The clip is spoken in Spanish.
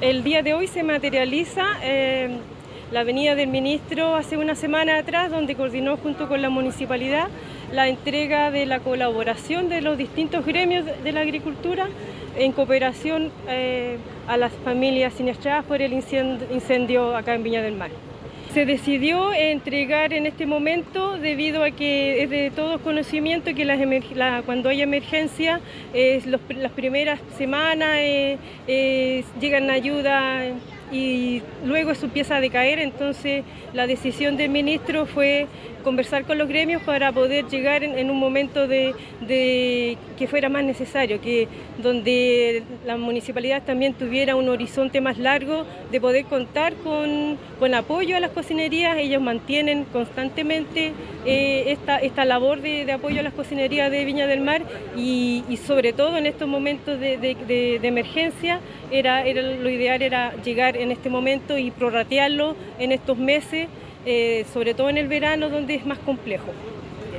El día de hoy se materializa eh, la venida del ministro hace una semana atrás, donde coordinó junto con la municipalidad la entrega de la colaboración de los distintos gremios de la agricultura en cooperación eh, a las familias siniestradas por el incendio acá en Viña del Mar. Se decidió entregar en este momento debido a que es de todos conocimiento que cuando hay emergencia, las primeras semanas eh, llegan ayuda y luego eso empieza a decaer, entonces la decisión del ministro fue conversar con los gremios para poder llegar en, un momento de, que fuera más necesario, que donde la municipalidad también tuviera un horizonte más largo de poder contar con, apoyo a las cocinerías. Ellos mantienen constantemente eh, esta, esta labor de, apoyo a las cocinerías de Viña del Mar y, sobre todo en estos momentos de, emergencia era, era, lo ideal era llegar en este momento y prorratearlo en estos meses. Eh, sobre todo en el verano donde es más complejo.